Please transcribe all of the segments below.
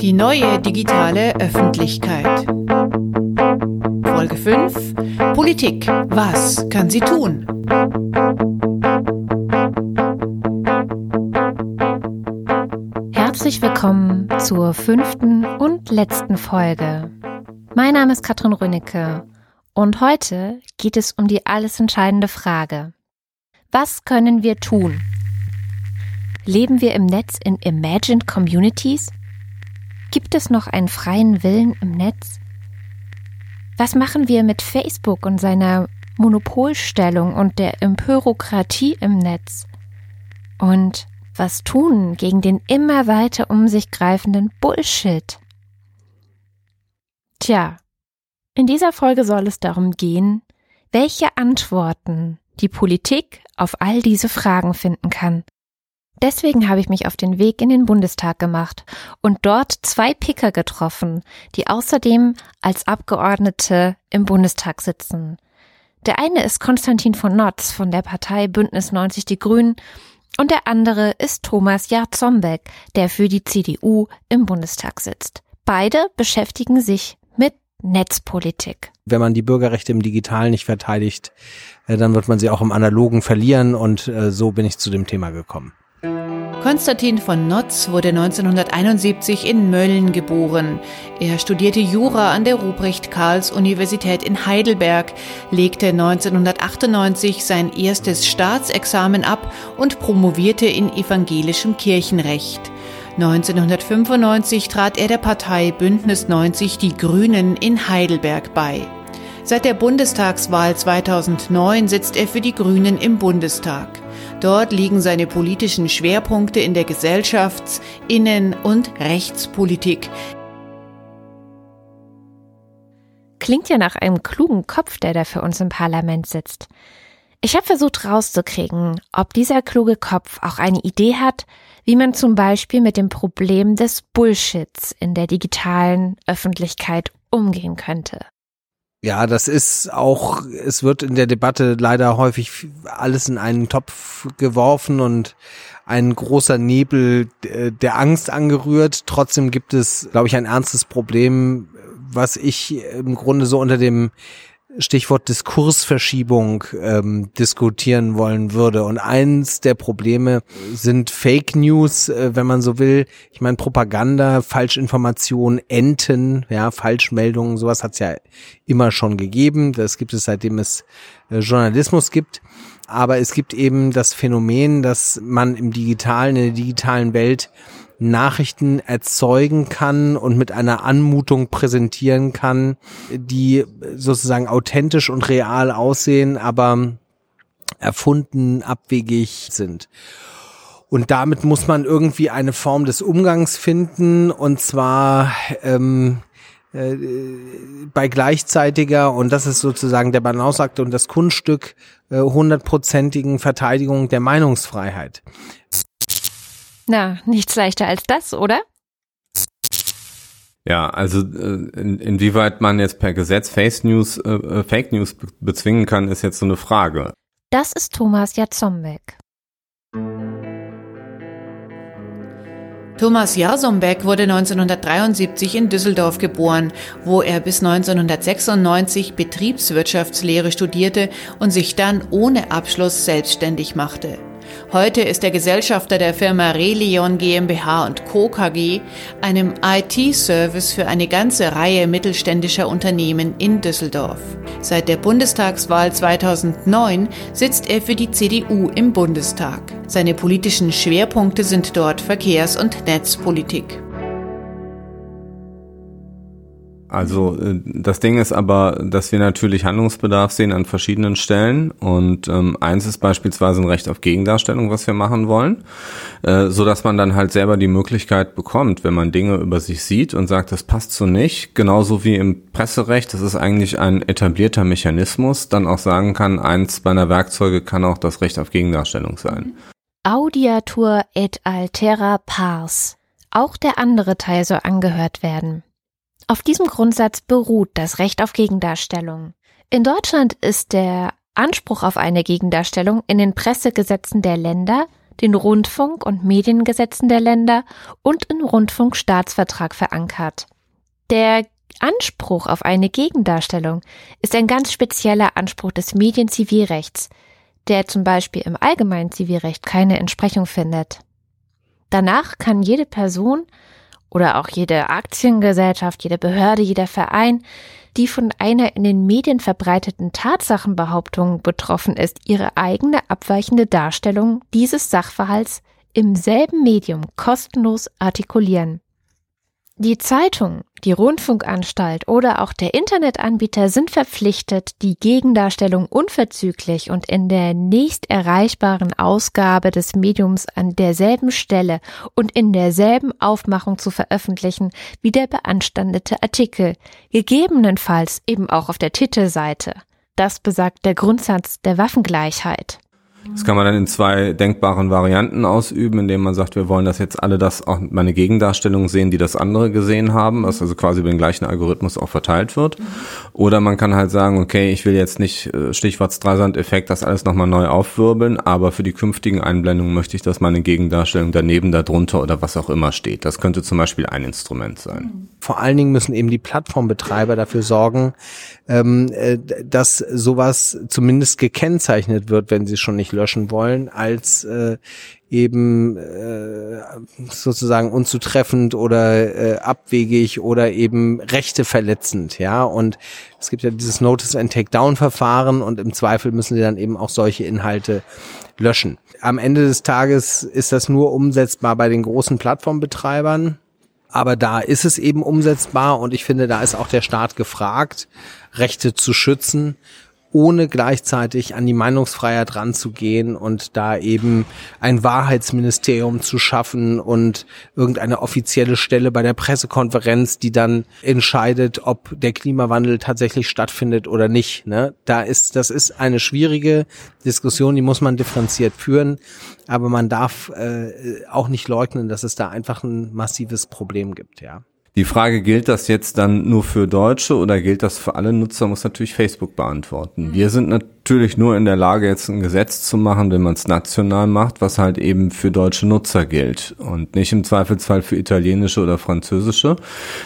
Die neue digitale Öffentlichkeit. Folge 5. Politik. Was kann sie tun? Herzlich willkommen zur fünften und letzten Folge. Mein Name ist Katrin Rönecke und heute geht es um die alles entscheidende Frage. Was können wir tun? Leben wir im Netz in Imagined Communities? Gibt es noch einen freien Willen im Netz? Was machen wir mit Facebook und seiner Monopolstellung und der Empörokratie im Netz? Und was tun gegen den immer weiter um sich greifenden Bullshit? Tja, in dieser Folge soll es darum gehen, welche Antworten die Politik auf all diese Fragen finden kann Deswegen habe ich mich auf den Weg in den Bundestag gemacht und dort zwei Picker getroffen, die außerdem als Abgeordnete im Bundestag sitzen. Der eine ist Konstantin von Notz von der Partei Bündnis 90 Die Grünen und der andere ist Thomas Jarzombeck, der für die CDU im Bundestag sitzt. Beide beschäftigen sich mit Netzpolitik. Wenn man die Bürgerrechte im Digitalen nicht verteidigt, äh, dann wird man sie auch im Analogen verlieren und äh, so bin ich zu dem Thema gekommen. Konstantin von Notz wurde 1971 in Mölln geboren. Er studierte Jura an der Ruprecht-Karls-Universität in Heidelberg, legte 1998 sein erstes Staatsexamen ab und promovierte in evangelischem Kirchenrecht. 1995 trat er der Partei Bündnis 90 Die Grünen in Heidelberg bei. Seit der Bundestagswahl 2009 sitzt er für die Grünen im Bundestag. Dort liegen seine politischen Schwerpunkte in der Gesellschafts-, Innen- und Rechtspolitik. Klingt ja nach einem klugen Kopf, der da für uns im Parlament sitzt. Ich habe versucht rauszukriegen, ob dieser kluge Kopf auch eine Idee hat, wie man zum Beispiel mit dem Problem des Bullshits in der digitalen Öffentlichkeit umgehen könnte. Ja, das ist auch, es wird in der Debatte leider häufig alles in einen Topf geworfen und ein großer Nebel äh, der Angst angerührt. Trotzdem gibt es, glaube ich, ein ernstes Problem, was ich im Grunde so unter dem Stichwort Diskursverschiebung ähm, diskutieren wollen würde. Und eins der Probleme sind Fake News, äh, wenn man so will. Ich meine Propaganda, Falschinformation, Enten, ja, Falschmeldungen, sowas hat es ja immer schon gegeben. Das gibt es seitdem es äh, Journalismus gibt. Aber es gibt eben das Phänomen, dass man im digitalen, in der digitalen Welt Nachrichten erzeugen kann und mit einer Anmutung präsentieren kann, die sozusagen authentisch und real aussehen, aber erfunden, abwegig sind. Und damit muss man irgendwie eine Form des Umgangs finden und zwar ähm, äh, bei gleichzeitiger, und das ist sozusagen der Balanceakt und das Kunststück, äh, hundertprozentigen Verteidigung der Meinungsfreiheit. Na, nichts leichter als das, oder? Ja, also äh, in, inwieweit man jetzt per Gesetz Fake News, äh, äh Fake News bezwingen kann, ist jetzt so eine Frage. Das ist Thomas Jatzombeck. Thomas Jarzombeck wurde 1973 in Düsseldorf geboren, wo er bis 1996 Betriebswirtschaftslehre studierte und sich dann ohne Abschluss selbstständig machte. Heute ist er Gesellschafter der Firma Relion GmbH Co. KG, einem IT-Service für eine ganze Reihe mittelständischer Unternehmen in Düsseldorf. Seit der Bundestagswahl 2009 sitzt er für die CDU im Bundestag. Seine politischen Schwerpunkte sind dort Verkehrs- und Netzpolitik. Also äh, das Ding ist aber, dass wir natürlich Handlungsbedarf sehen an verschiedenen Stellen und ähm, eins ist beispielsweise ein Recht auf Gegendarstellung, was wir machen wollen, äh, so dass man dann halt selber die Möglichkeit bekommt, wenn man Dinge über sich sieht und sagt, das passt so nicht, genauso wie im Presserecht, das ist eigentlich ein etablierter Mechanismus, dann auch sagen kann, eins meiner Werkzeuge kann auch das Recht auf Gegendarstellung sein. Audiatur et altera pars. Auch der andere Teil soll angehört werden. Auf diesem Grundsatz beruht das Recht auf Gegendarstellung. In Deutschland ist der Anspruch auf eine Gegendarstellung in den Pressegesetzen der Länder den Rundfunk- und Mediengesetzen der Länder und im Rundfunkstaatsvertrag verankert. Der Anspruch auf eine Gegendarstellung ist ein ganz spezieller Anspruch des Medienzivilrechts, der zum Beispiel im allgemeinen Zivilrecht keine Entsprechung findet. Danach kann jede Person oder auch jede Aktiengesellschaft, jede Behörde, jeder Verein, die von einer in den Medien verbreiteten Tatsachenbehauptung betroffen ist, ihre eigene abweichende Darstellung dieses Sachverhalts im selben Medium kostenlos artikulieren. Die Zeitung, die Rundfunkanstalt oder auch der Internetanbieter sind verpflichtet, die Gegendarstellung unverzüglich und in der nächst erreichbaren Ausgabe des Mediums an derselben Stelle und in derselben Aufmachung zu veröffentlichen wie der beanstandete Artikel, gegebenenfalls eben auch auf der Titelseite. Das besagt der Grundsatz der Waffengleichheit. Das kann man dann in zwei denkbaren Varianten ausüben, indem man sagt, wir wollen, dass jetzt alle das auch meine Gegendarstellung sehen, die das andere gesehen haben, was also quasi über den gleichen Algorithmus auch verteilt wird. Oder man kann halt sagen, okay, ich will jetzt nicht äh, Stichwort Streisand-Effekt das alles nochmal neu aufwirbeln, aber für die künftigen Einblendungen möchte ich, dass meine Gegendarstellung daneben, darunter oder was auch immer steht. Das könnte zum Beispiel ein Instrument sein. Vor allen Dingen müssen eben die Plattformbetreiber dafür sorgen, ähm, äh, dass sowas zumindest gekennzeichnet wird, wenn sie schon nicht löschen wollen, als äh, eben äh, sozusagen unzutreffend oder äh, abwegig oder eben Rechte verletzend, ja. Und es gibt ja dieses Notice and Takedown Verfahren und im Zweifel müssen sie dann eben auch solche Inhalte löschen. Am Ende des Tages ist das nur umsetzbar bei den großen Plattformbetreibern. Aber da ist es eben umsetzbar und ich finde, da ist auch der Staat gefragt, Rechte zu schützen ohne gleichzeitig an die Meinungsfreiheit ranzugehen und da eben ein Wahrheitsministerium zu schaffen und irgendeine offizielle Stelle bei der Pressekonferenz, die dann entscheidet, ob der Klimawandel tatsächlich stattfindet oder nicht. Ne? Da ist, das ist eine schwierige Diskussion, die muss man differenziert führen, aber man darf äh, auch nicht leugnen, dass es da einfach ein massives Problem gibt, ja. Die Frage, gilt das jetzt dann nur für Deutsche oder gilt das für alle Nutzer, muss natürlich Facebook beantworten. Wir sind natürlich nur in der Lage, jetzt ein Gesetz zu machen, wenn man es national macht, was halt eben für deutsche Nutzer gilt und nicht im Zweifelsfall für italienische oder französische.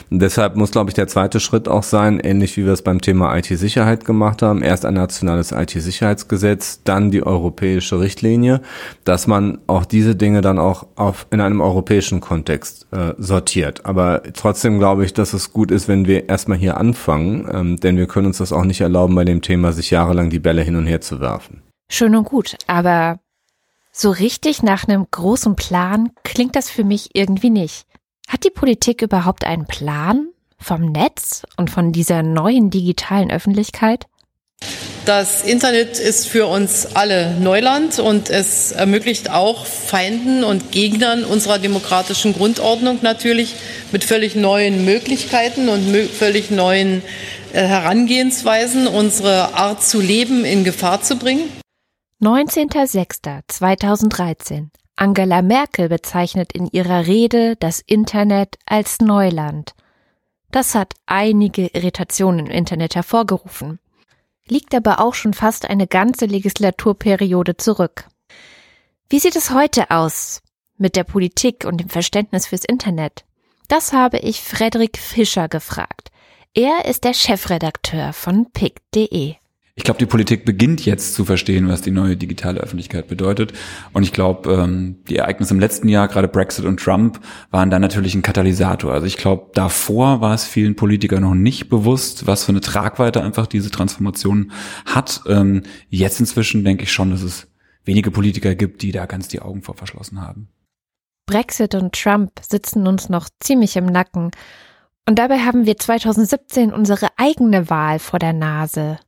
Und deshalb muss, glaube ich, der zweite Schritt auch sein, ähnlich wie wir es beim Thema IT-Sicherheit gemacht haben, erst ein nationales IT-Sicherheitsgesetz, dann die europäische Richtlinie, dass man auch diese Dinge dann auch auf, in einem europäischen Kontext äh, sortiert. Aber trotzdem glaube ich, dass es gut ist, wenn wir erstmal hier anfangen, ähm, denn wir können uns das auch nicht erlauben, bei dem Thema sich jahrelang die Bälle hin und her zu werfen. Schön und gut, aber so richtig nach einem großen Plan klingt das für mich irgendwie nicht. Hat die Politik überhaupt einen Plan vom Netz und von dieser neuen digitalen Öffentlichkeit? Das Internet ist für uns alle Neuland und es ermöglicht auch Feinden und Gegnern unserer demokratischen Grundordnung natürlich mit völlig neuen Möglichkeiten und völlig neuen äh, Herangehensweisen unsere Art zu leben in Gefahr zu bringen? 19.06.2013. Angela Merkel bezeichnet in ihrer Rede das Internet als Neuland. Das hat einige Irritationen im Internet hervorgerufen, liegt aber auch schon fast eine ganze Legislaturperiode zurück. Wie sieht es heute aus mit der Politik und dem Verständnis fürs Internet? Das habe ich Frederik Fischer gefragt. Er ist der Chefredakteur von pick.de. Ich glaube, die Politik beginnt jetzt zu verstehen, was die neue digitale Öffentlichkeit bedeutet. Und ich glaube, ähm, die Ereignisse im letzten Jahr, gerade Brexit und Trump, waren da natürlich ein Katalysator. Also ich glaube, davor war es vielen Politikern noch nicht bewusst, was für eine Tragweite einfach diese Transformation hat. Ähm, jetzt inzwischen denke ich schon, dass es wenige Politiker gibt, die da ganz die Augen vor verschlossen haben. Brexit und Trump sitzen uns noch ziemlich im Nacken. Und dabei haben wir 2017 unsere eigene Wahl vor der Nase.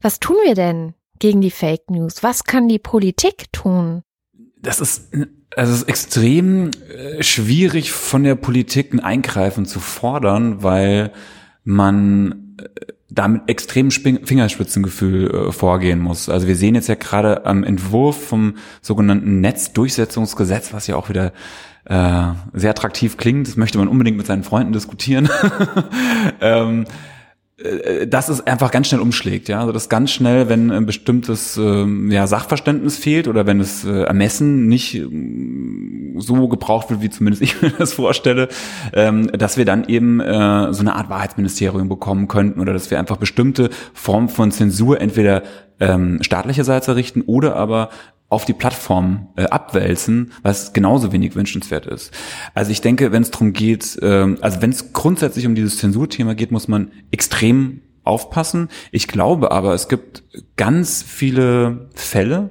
Was tun wir denn gegen die Fake News? Was kann die Politik tun? Das ist, also es ist extrem äh, schwierig von der Politik ein Eingreifen zu fordern, weil man äh, damit extrem Fingerspitzengefühl äh, vorgehen muss. Also wir sehen jetzt ja gerade am Entwurf vom sogenannten Netzdurchsetzungsgesetz, was ja auch wieder äh, sehr attraktiv klingt. Das möchte man unbedingt mit seinen Freunden diskutieren. ähm, äh, dass es einfach ganz schnell umschlägt, ja, also das ganz schnell, wenn ein bestimmtes ähm, ja, Sachverständnis fehlt oder wenn das äh, Ermessen nicht ähm, so gebraucht wird, wie zumindest ich mir das vorstelle, ähm, dass wir dann eben äh, so eine Art Wahrheitsministerium bekommen könnten oder dass wir einfach bestimmte Formen von Zensur entweder ähm, staatlicherseits errichten oder aber auf die Plattform äh, abwälzen, was genauso wenig wünschenswert ist. Also ich denke, wenn es darum geht, äh, also wenn es grundsätzlich um dieses Zensurthema geht, muss man extrem aufpassen. Ich glaube aber, es gibt ganz viele Fälle,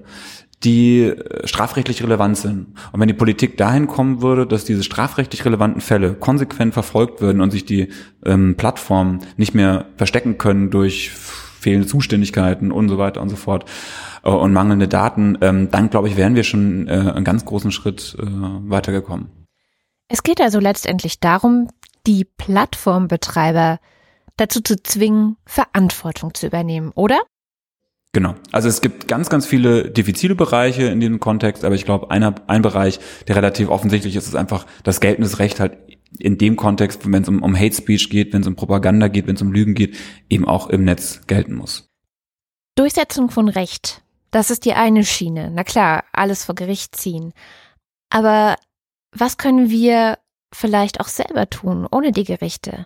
die äh, strafrechtlich relevant sind. Und wenn die Politik dahin kommen würde, dass diese strafrechtlich relevanten Fälle konsequent verfolgt würden und sich die ähm, Plattformen nicht mehr verstecken können durch fehlende Zuständigkeiten und so weiter und so fort, äh, und mangelnde Daten, ähm, dann glaube ich, wären wir schon äh, einen ganz großen Schritt äh, weitergekommen. Es geht also letztendlich darum, die Plattformbetreiber dazu zu zwingen, Verantwortung zu übernehmen, oder? Genau. Also es gibt ganz, ganz viele diffizile Bereiche in diesem Kontext, aber ich glaube, einer, ein Bereich, der relativ offensichtlich ist, ist einfach das geltendes Recht halt in dem Kontext, wenn es um, um Hate Speech geht, wenn es um Propaganda geht, wenn es um Lügen geht, eben auch im Netz gelten muss. Durchsetzung von Recht. Das ist die eine Schiene. Na klar, alles vor Gericht ziehen. Aber was können wir vielleicht auch selber tun, ohne die Gerichte?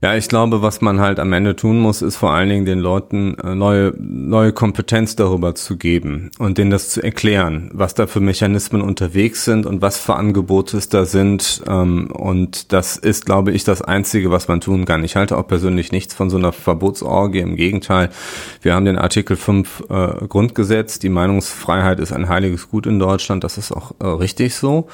Ja, ich glaube, was man halt am Ende tun muss, ist vor allen Dingen den Leuten äh, neue, neue Kompetenz darüber zu geben und denen das zu erklären, was da für Mechanismen unterwegs sind und was für Angebote es da sind. Ähm, und das ist, glaube ich, das Einzige, was man tun kann. Ich halte auch persönlich nichts von so einer Verbotsorgie. Im Gegenteil, wir haben den Artikel 5 äh, Grundgesetz. Die Meinungsfreiheit ist ein heiliges Gut in Deutschland. Das ist auch äh, richtig so.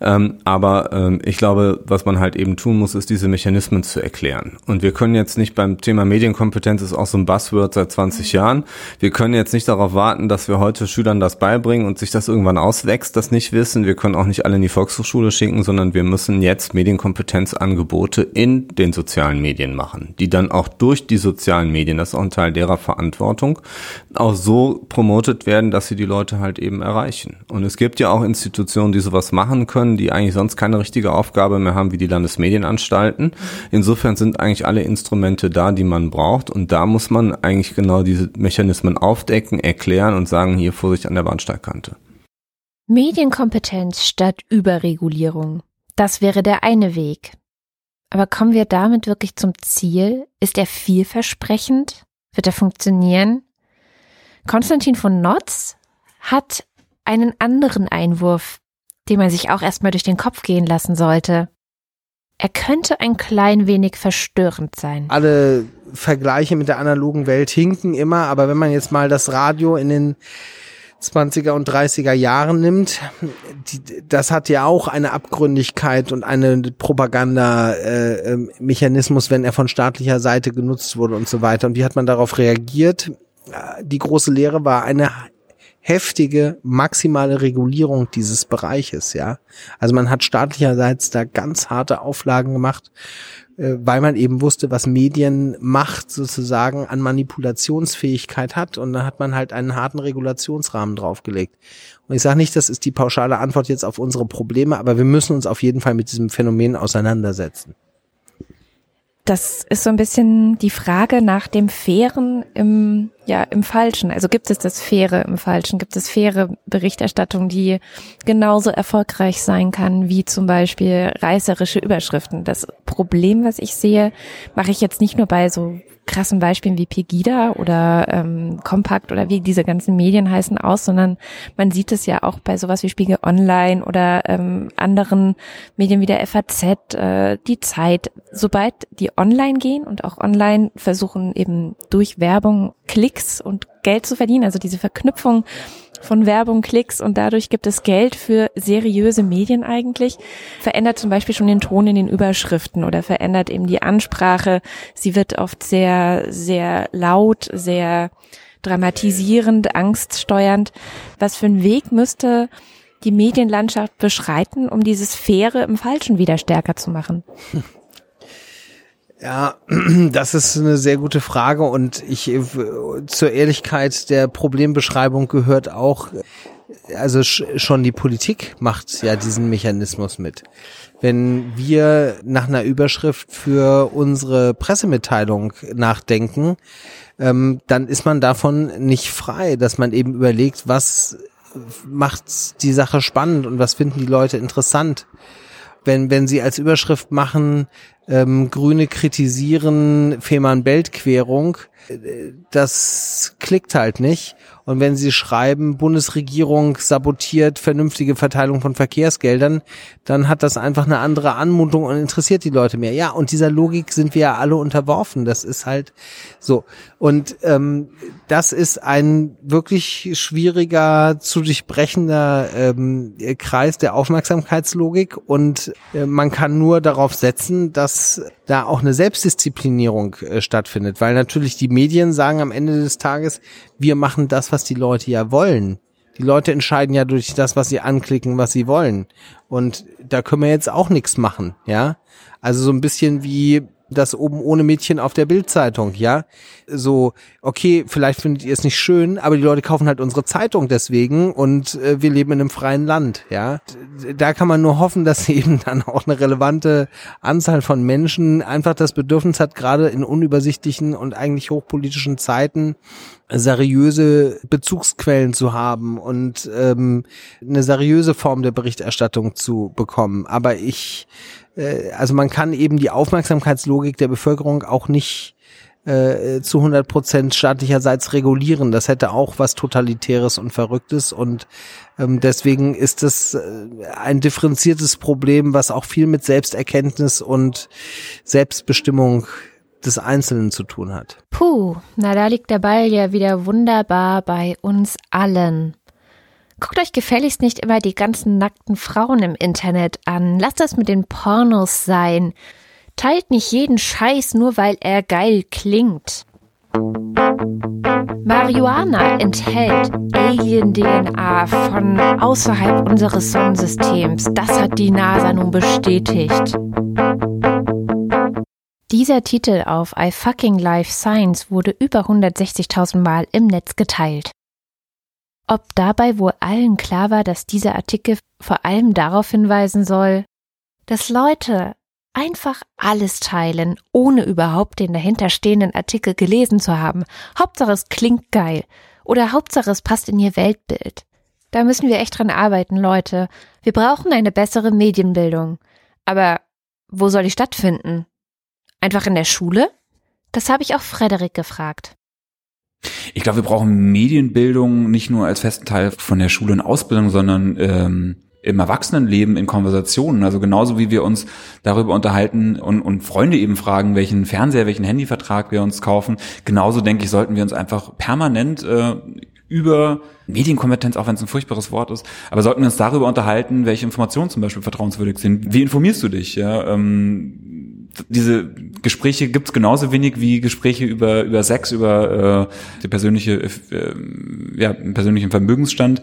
Ähm, aber ähm, ich glaube, was man halt eben tun muss, ist diese Mechanismen zu erklären. Und wir können jetzt nicht beim Thema Medienkompetenz ist auch so ein Buzzword seit 20 Jahren. Wir können jetzt nicht darauf warten, dass wir heute Schülern das beibringen und sich das irgendwann auswächst, das nicht wissen. Wir können auch nicht alle in die Volkshochschule schicken, sondern wir müssen jetzt Medienkompetenzangebote in den sozialen Medien machen, die dann auch durch die sozialen Medien, das ist auch ein Teil derer Verantwortung, auch so promotet werden, dass sie die Leute halt eben erreichen. Und es gibt ja auch Institutionen, die sowas machen können, die eigentlich sonst keine richtige Aufgabe mehr haben, wie die Landesmedienanstalten. Insofern sind eigentlich alle Instrumente da, die man braucht. Und da muss man eigentlich genau diese Mechanismen aufdecken, erklären und sagen, hier Vorsicht an der Bahnsteigkante. Medienkompetenz statt Überregulierung. Das wäre der eine Weg. Aber kommen wir damit wirklich zum Ziel? Ist er vielversprechend? Wird er funktionieren? Konstantin von Notz hat einen anderen Einwurf, den man sich auch erstmal durch den Kopf gehen lassen sollte. Er könnte ein klein wenig verstörend sein. Alle Vergleiche mit der analogen Welt hinken immer, aber wenn man jetzt mal das Radio in den 20er und 30er Jahren nimmt, die, das hat ja auch eine Abgründigkeit und einen Propaganda-Mechanismus, äh, wenn er von staatlicher Seite genutzt wurde und so weiter. Und wie hat man darauf reagiert? Die große Lehre war eine heftige maximale Regulierung dieses Bereiches, ja. Also man hat staatlicherseits da ganz harte Auflagen gemacht, äh, weil man eben wusste, was Medienmacht sozusagen an Manipulationsfähigkeit hat und da hat man halt einen harten Regulationsrahmen draufgelegt. Und ich sage nicht, das ist die pauschale Antwort jetzt auf unsere Probleme, aber wir müssen uns auf jeden Fall mit diesem Phänomen auseinandersetzen. Das ist so ein bisschen die Frage nach dem Fairen im, ja, im Falschen. Also gibt es das Faire im Falschen? Gibt es faire Berichterstattung, die genauso erfolgreich sein kann wie zum Beispiel reißerische Überschriften? Das Problem, was ich sehe, mache ich jetzt nicht nur bei so krassen Beispielen wie Pegida oder ähm, Compact oder wie diese ganzen Medien heißen aus, sondern man sieht es ja auch bei sowas wie Spiegel Online oder ähm, anderen Medien wie der FAZ, äh, die Zeit. Sobald die online gehen und auch online versuchen eben durch Werbung Klicks und Geld zu verdienen, also diese Verknüpfung von Werbung, Klicks und dadurch gibt es Geld für seriöse Medien eigentlich, verändert zum Beispiel schon den Ton in den Überschriften oder verändert eben die Ansprache. Sie wird oft sehr, sehr laut, sehr dramatisierend, angststeuernd. Was für einen Weg müsste die Medienlandschaft beschreiten, um dieses Faire im Falschen wieder stärker zu machen? Ja, das ist eine sehr gute Frage und ich zur Ehrlichkeit der Problembeschreibung gehört auch also schon die Politik macht ja diesen Mechanismus mit. Wenn wir nach einer Überschrift für unsere Pressemitteilung nachdenken, ähm, dann ist man davon nicht frei, dass man eben überlegt, was macht die Sache spannend und was finden die Leute interessant. Wenn, wenn sie als Überschrift machen, ähm, Grüne kritisieren Fehmarn-Belt-Querung, äh, das klickt halt nicht. Und wenn Sie schreiben, Bundesregierung sabotiert vernünftige Verteilung von Verkehrsgeldern, dann hat das einfach eine andere Anmutung und interessiert die Leute mehr. Ja, und dieser Logik sind wir ja alle unterworfen. Das ist halt so. Und ähm, das ist ein wirklich schwieriger zu durchbrechender ähm, Kreis der Aufmerksamkeitslogik. Und äh, man kann nur darauf setzen, dass da auch eine Selbstdisziplinierung äh, stattfindet. Weil natürlich die Medien sagen am Ende des Tages, wir machen das, was die Leute ja wollen. Die Leute entscheiden ja durch das, was sie anklicken, was sie wollen. Und da können wir jetzt auch nichts machen, ja. Also so ein bisschen wie das oben ohne Mädchen auf der Bildzeitung, ja. So, okay, vielleicht findet ihr es nicht schön, aber die Leute kaufen halt unsere Zeitung deswegen und äh, wir leben in einem freien Land, ja. Da kann man nur hoffen, dass eben dann auch eine relevante Anzahl von Menschen einfach das Bedürfnis hat, gerade in unübersichtlichen und eigentlich hochpolitischen Zeiten seriöse Bezugsquellen zu haben und ähm, eine seriöse Form der Berichterstattung zu bekommen. Aber ich äh, also man kann eben die Aufmerksamkeitslogik der Bevölkerung auch nicht äh, zu 100 Prozent staatlicherseits regulieren. Das hätte auch was Totalitäres und Verrücktes und ähm, deswegen ist es äh, ein differenziertes Problem, was auch viel mit Selbsterkenntnis und Selbstbestimmung des Einzelnen zu tun hat. Puh, na da liegt der Ball ja wieder wunderbar bei uns allen. Guckt euch gefälligst nicht immer die ganzen nackten Frauen im Internet an. Lasst das mit den Pornos sein. Teilt nicht jeden Scheiß nur weil er geil klingt. Marihuana enthält Alien-DNA von außerhalb unseres Sonnensystems. Das hat die NASA nun bestätigt. Dieser Titel auf I Fucking Life Science wurde über 160.000 Mal im Netz geteilt. Ob dabei wohl allen klar war, dass dieser Artikel vor allem darauf hinweisen soll, dass Leute einfach alles teilen, ohne überhaupt den dahinterstehenden Artikel gelesen zu haben. Hauptsache es klingt geil oder Hauptsache es passt in ihr Weltbild. Da müssen wir echt dran arbeiten, Leute. Wir brauchen eine bessere Medienbildung. Aber wo soll die stattfinden? Einfach in der Schule? Das habe ich auch Frederik gefragt. Ich glaube, wir brauchen Medienbildung nicht nur als festen Teil von der Schule und Ausbildung, sondern ähm, im Erwachsenenleben in Konversationen. Also genauso wie wir uns darüber unterhalten und, und Freunde eben fragen, welchen Fernseher, welchen Handyvertrag wir uns kaufen. Genauso denke ich, sollten wir uns einfach permanent äh, über Medienkompetenz, auch wenn es ein furchtbares Wort ist, aber sollten wir uns darüber unterhalten, welche Informationen zum Beispiel vertrauenswürdig sind. Wie informierst du dich? Ja, ähm, diese Gespräche gibt's genauso wenig wie Gespräche über über Sex, über äh, die persönliche äh, ja persönlichen Vermögensstand.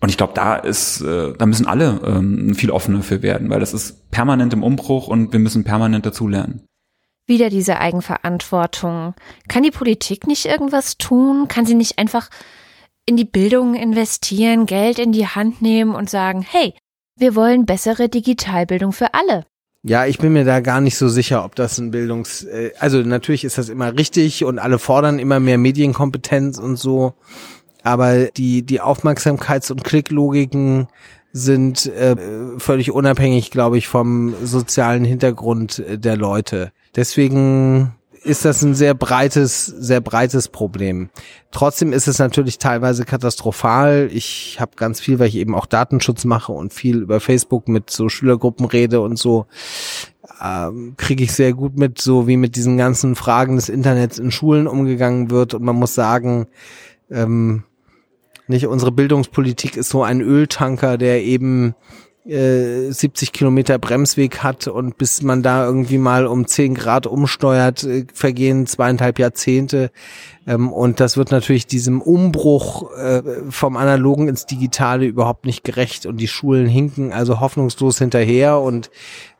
Und ich glaube, da ist, äh, da müssen alle ähm, viel offener für werden, weil das ist permanent im Umbruch und wir müssen permanent dazulernen. Wieder diese Eigenverantwortung. Kann die Politik nicht irgendwas tun? Kann sie nicht einfach in die Bildung investieren, Geld in die Hand nehmen und sagen, hey, wir wollen bessere Digitalbildung für alle? Ja, ich bin mir da gar nicht so sicher, ob das ein Bildungs, äh, also natürlich ist das immer richtig und alle fordern immer mehr Medienkompetenz und so, aber die die Aufmerksamkeits- und Klicklogiken sind äh, völlig unabhängig, glaube ich, vom sozialen Hintergrund der Leute. Deswegen ist das ein sehr breites, sehr breites Problem. Trotzdem ist es natürlich teilweise katastrophal. Ich habe ganz viel, weil ich eben auch Datenschutz mache und viel über Facebook mit so Schülergruppen rede und so, ähm, kriege ich sehr gut mit, so wie mit diesen ganzen Fragen des Internets in Schulen umgegangen wird. Und man muss sagen, ähm, nicht unsere Bildungspolitik ist so ein Öltanker, der eben 70 äh, Kilometer Bremsweg hat und bis man da irgendwie mal um 10 Grad umsteuert, äh, vergehen zweieinhalb Jahrzehnte. Ähm, und das wird natürlich diesem Umbruch äh, vom Analogen ins Digitale überhaupt nicht gerecht. Und die Schulen hinken also hoffnungslos hinterher und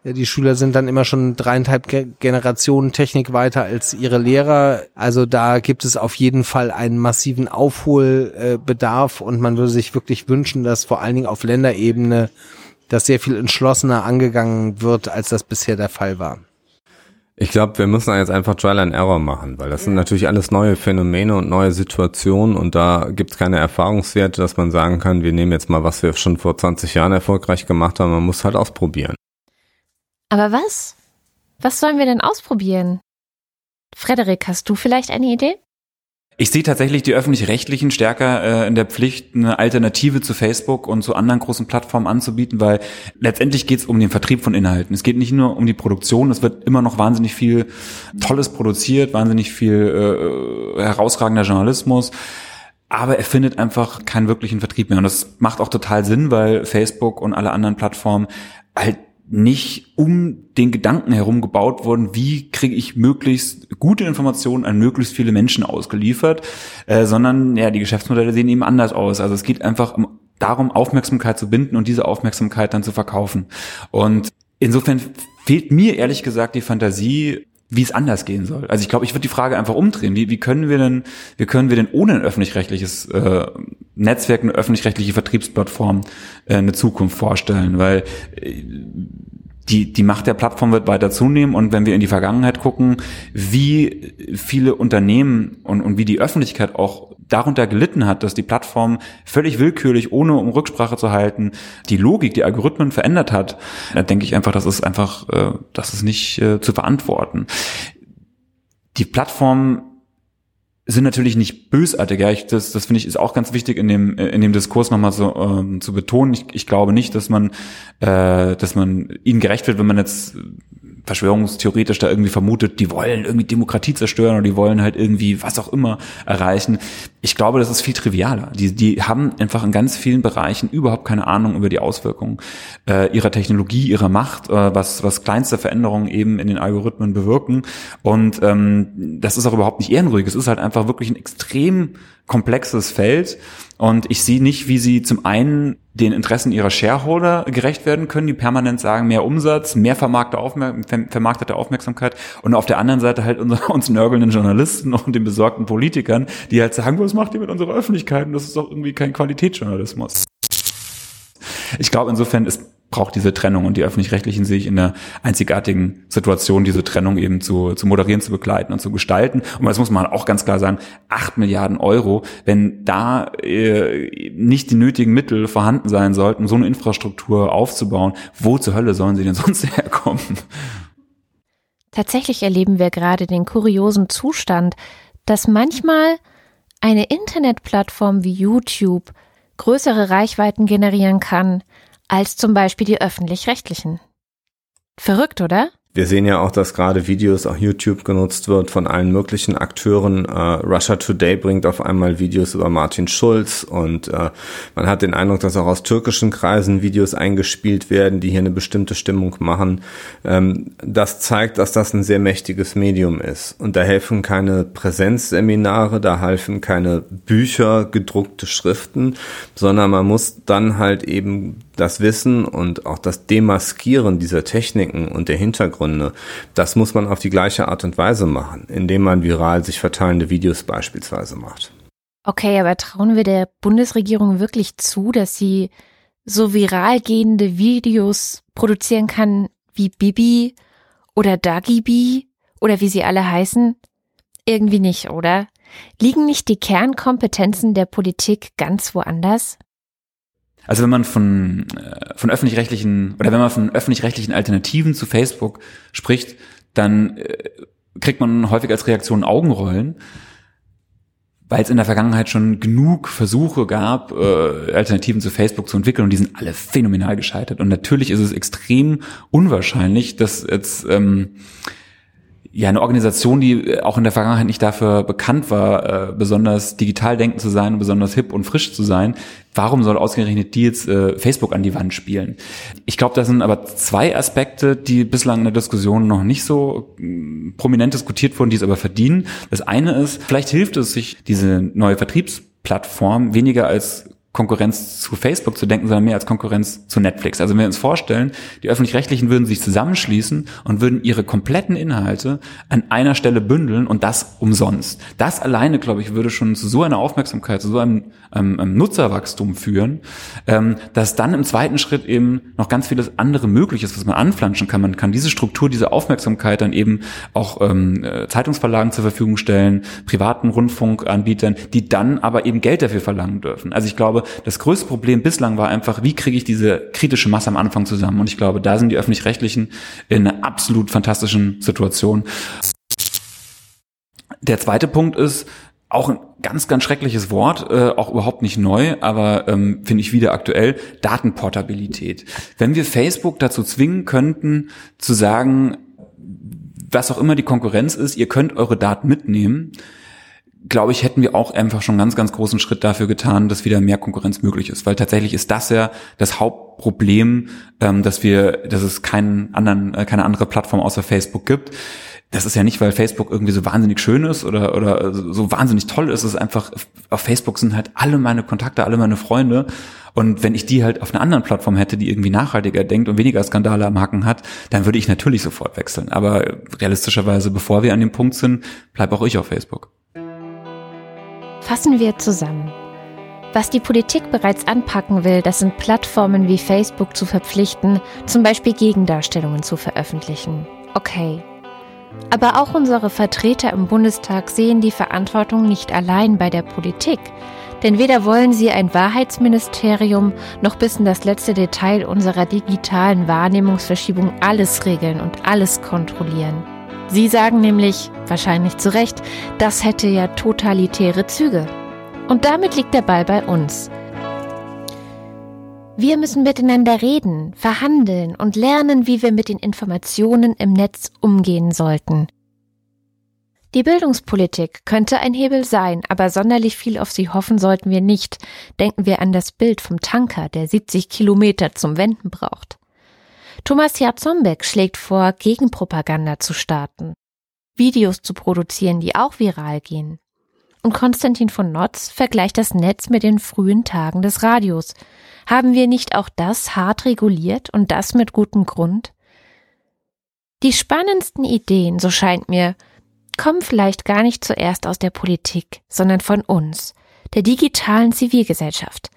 Die Schüler sind dann immer schon dreieinhalb Generationen Technik weiter als ihre Lehrer. Also da gibt es auf jeden Fall einen massiven Aufholbedarf und man würde sich wirklich wünschen, dass vor allen Dingen auf Länderebene das sehr viel entschlossener angegangen wird, als das bisher der Fall war. Ich glaube, wir müssen jetzt einfach Trial and Error machen, weil das sind natürlich alles neue Phänomene und neue Situationen und da gibt es keine Erfahrungswerte, dass man sagen kann, wir nehmen jetzt mal, was wir schon vor 20 Jahren erfolgreich gemacht haben, man muss halt ausprobieren. Aber was? Was sollen wir denn ausprobieren? Frederik, hast du vielleicht eine Idee? Ich sehe tatsächlich die öffentlich-rechtlichen stärker äh, in der Pflicht, eine Alternative zu Facebook und zu anderen großen Plattformen anzubieten, weil letztendlich geht es um den Vertrieb von Inhalten. Es geht nicht nur um die Produktion, es wird immer noch wahnsinnig viel Tolles produziert, wahnsinnig viel äh, herausragender Journalismus. Aber er findet einfach keinen wirklichen Vertrieb mehr. Und das macht auch total Sinn, weil Facebook und alle anderen Plattformen halt nicht um den Gedanken herum gebaut worden, wie kriege ich möglichst gute Informationen an möglichst viele Menschen ausgeliefert, äh, sondern ja, die Geschäftsmodelle sehen eben anders aus. Also es geht einfach um, darum, Aufmerksamkeit zu binden und diese Aufmerksamkeit dann zu verkaufen. Und insofern fehlt mir ehrlich gesagt die Fantasie, wie es anders gehen soll. Also ich glaube, ich würde die Frage einfach umdrehen. Wie, wie können wir denn, wie können wir denn ohne ein öffentlich-rechtliches äh, Netzwerk, eine öffentlich-rechtliche Vertriebsplattform äh, eine Zukunft vorstellen? Weil äh, die, die Macht der Plattform wird weiter zunehmen und wenn wir in die Vergangenheit gucken, wie viele Unternehmen und, und wie die Öffentlichkeit auch darunter gelitten hat, dass die Plattform völlig willkürlich, ohne um Rücksprache zu halten, die Logik, die Algorithmen verändert hat, da denke ich einfach, das ist einfach, äh, das ist nicht äh, zu verantworten. Die Plattform sind natürlich nicht bösartig. Ja, ich, das, das finde ich ist auch ganz wichtig in dem in dem Diskurs nochmal so ähm, zu betonen. Ich, ich glaube nicht, dass man äh, dass man ihnen gerecht wird, wenn man jetzt verschwörungstheoretisch da irgendwie vermutet, die wollen irgendwie Demokratie zerstören oder die wollen halt irgendwie was auch immer erreichen. Ich glaube, das ist viel trivialer. Die, die haben einfach in ganz vielen Bereichen überhaupt keine Ahnung über die Auswirkungen äh, ihrer Technologie, ihrer Macht, äh, was, was kleinste Veränderungen eben in den Algorithmen bewirken. Und ähm, das ist auch überhaupt nicht ehrenruhig. Es ist halt einfach wirklich ein extrem komplexes Feld. Und ich sehe nicht, wie sie zum einen den Interessen ihrer Shareholder gerecht werden können, die permanent sagen, mehr Umsatz, mehr vermarktete, Aufmerk vermarktete Aufmerksamkeit und auf der anderen Seite halt unser, uns nörgelnden Journalisten und den besorgten Politikern, die halt sagen, was macht ihr mit unserer Öffentlichkeit? Und das ist doch irgendwie kein Qualitätsjournalismus. Ich glaube, insofern ist braucht diese Trennung und die öffentlich-rechtlichen sehe ich in der einzigartigen Situation, diese Trennung eben zu, zu moderieren, zu begleiten und zu gestalten. Und das muss man auch ganz klar sagen, acht Milliarden Euro, wenn da äh, nicht die nötigen Mittel vorhanden sein sollten, so eine Infrastruktur aufzubauen, wo zur Hölle sollen sie denn sonst herkommen? Tatsächlich erleben wir gerade den kuriosen Zustand, dass manchmal eine Internetplattform wie YouTube größere Reichweiten generieren kann, als zum Beispiel die öffentlich-rechtlichen. Verrückt, oder? Wir sehen ja auch, dass gerade Videos, auch YouTube genutzt wird von allen möglichen Akteuren. Äh, Russia Today bringt auf einmal Videos über Martin Schulz und äh, man hat den Eindruck, dass auch aus türkischen Kreisen Videos eingespielt werden, die hier eine bestimmte Stimmung machen. Ähm, das zeigt, dass das ein sehr mächtiges Medium ist. Und da helfen keine Präsenzseminare, da helfen keine Bücher, gedruckte Schriften, sondern man muss dann halt eben das Wissen und auch das Demaskieren dieser Techniken und der Hintergründe, das muss man auf die gleiche Art und Weise machen, indem man viral sich verteilende Videos beispielsweise macht. Okay, aber trauen wir der Bundesregierung wirklich zu, dass sie so viral gehende Videos produzieren kann wie Bibi oder Dagibi oder wie sie alle heißen? Irgendwie nicht, oder? Liegen nicht die Kernkompetenzen der Politik ganz woanders? Also wenn man von, äh, von öffentlich-rechtlichen oder wenn man von öffentlich-rechtlichen Alternativen zu Facebook spricht, dann äh, kriegt man häufig als Reaktion Augenrollen, weil es in der Vergangenheit schon genug Versuche gab, äh, Alternativen zu Facebook zu entwickeln und die sind alle phänomenal gescheitert. Und natürlich ist es extrem unwahrscheinlich, dass jetzt ähm, ja eine Organisation, die äh, auch in der Vergangenheit nicht dafür bekannt war, äh, besonders digital denken zu sein besonders hip und frisch zu sein. Warum soll ausgerechnet die jetzt äh, Facebook an die Wand spielen? Ich glaube, das sind aber zwei Aspekte, die bislang in der Diskussion noch nicht so äh, prominent diskutiert wurden, die es aber verdienen. Das eine ist, vielleicht hilft es sich, diese neue Vertriebsplattform weniger als Konkurrenz zu Facebook zu denken, sondern mehr als Konkurrenz zu Netflix. Also wenn wir uns vorstellen, die öffentlich-rechtlichen würden sich zusammenschließen und würden ihre kompletten Inhalte an einer Stelle bündeln und das umsonst. Das alleine, glaube ich, würde schon zu so einer Aufmerksamkeit, zu so einem, ähm, ähm, Nutzerwachstum führen, ähm, dass dann im zweiten Schritt eben noch ganz vieles andere möglich ist, was man anflanschen kann. Man kann diese Struktur, diese Aufmerksamkeit dann eben auch ähm, äh, Zeitungsverlagen zur Verfügung stellen, privaten Rundfunkanbietern, die dann aber eben Geld dafür verlangen dürfen. Also ich glaube, das größte Problem bislang war einfach, wie kriege ich diese kritische Masse am Anfang zusammen? Und ich glaube, da sind die öffentlich-rechtlichen in einer absolut fantastischen Situation. Der zweite Punkt ist, auch ein ganz, ganz schreckliches Wort, äh, auch überhaupt nicht neu, aber ähm, finde ich wieder aktuell, Datenportabilität. Wenn wir Facebook dazu zwingen könnten, zu sagen, was auch immer die Konkurrenz ist, ihr könnt eure Daten mitnehmen, glaube ich, hätten wir auch einfach schon einen ganz, ganz großen Schritt dafür getan, dass wieder mehr Konkurrenz möglich ist. Weil tatsächlich ist das ja das Hauptproblem, ähm, dass wir, dass es keinen anderen, äh, keine andere Plattform außer Facebook gibt. Das ist ja nicht, weil Facebook irgendwie so wahnsinnig schön ist oder, oder so wahnsinnig toll ist. Es ist einfach, auf Facebook sind halt alle meine Kontakte, alle meine Freunde. Und wenn ich die halt auf einer anderen Plattform hätte, die irgendwie nachhaltiger denkt und weniger Skandale am Hacken hat, dann würde ich natürlich sofort wechseln. Aber realistischerweise, bevor wir an dem Punkt sind, bleibe auch ich auf Facebook. Fassen wir zusammen. Was die Politik bereits anpacken will, das sind Plattformen wie Facebook zu verpflichten, zum Beispiel Gegendarstellungen zu veröffentlichen. Okay. Aber auch unsere Vertreter im Bundestag sehen die Verantwortung nicht allein bei der Politik. Denn weder wollen sie ein Wahrheitsministerium noch bis in das letzte Detail unserer digitalen Wahrnehmungsverschiebung alles regeln und alles kontrollieren. Sie sagen nämlich, wahrscheinlich zu Recht, das hätte ja totalitäre Züge. Und damit liegt der Ball bei uns. Wir müssen miteinander reden, verhandeln und lernen, wie wir mit den Informationen im Netz umgehen sollten. Die Bildungspolitik könnte ein Hebel sein, aber sonderlich viel auf sie hoffen sollten wir nicht. Denken wir an das Bild vom Tanker, der 70 Kilometer zum Wenden braucht. Thomas Jarzombeck schlägt vor, Gegenpropaganda zu starten, Videos zu produzieren, die auch viral gehen. Und Konstantin von Notz vergleicht das Netz mit den frühen Tagen des Radios. Haben wir nicht auch das hart reguliert und das mit gutem Grund? Die spannendsten Ideen, so scheint mir, kommen vielleicht gar nicht zuerst aus der Politik, sondern von uns, der digitalen Zivilgesellschaft.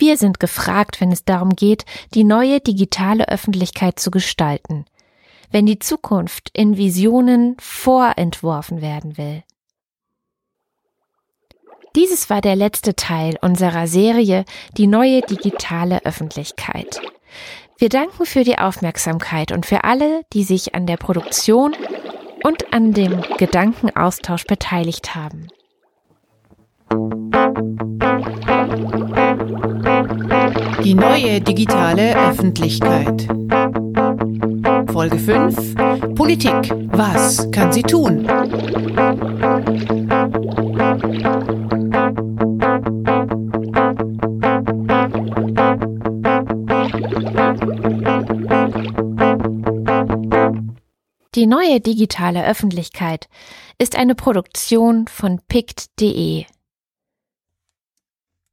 Wir sind gefragt, wenn es darum geht, die neue digitale Öffentlichkeit zu gestalten, wenn die Zukunft in Visionen vorentworfen werden will. Dieses war der letzte Teil unserer Serie Die neue digitale Öffentlichkeit. Wir danken für die Aufmerksamkeit und für alle, die sich an der Produktion und an dem Gedankenaustausch beteiligt haben. Die neue digitale Öffentlichkeit. Folge 5. Politik. Was kann sie tun? Die neue digitale Öffentlichkeit ist eine Produktion von pict.de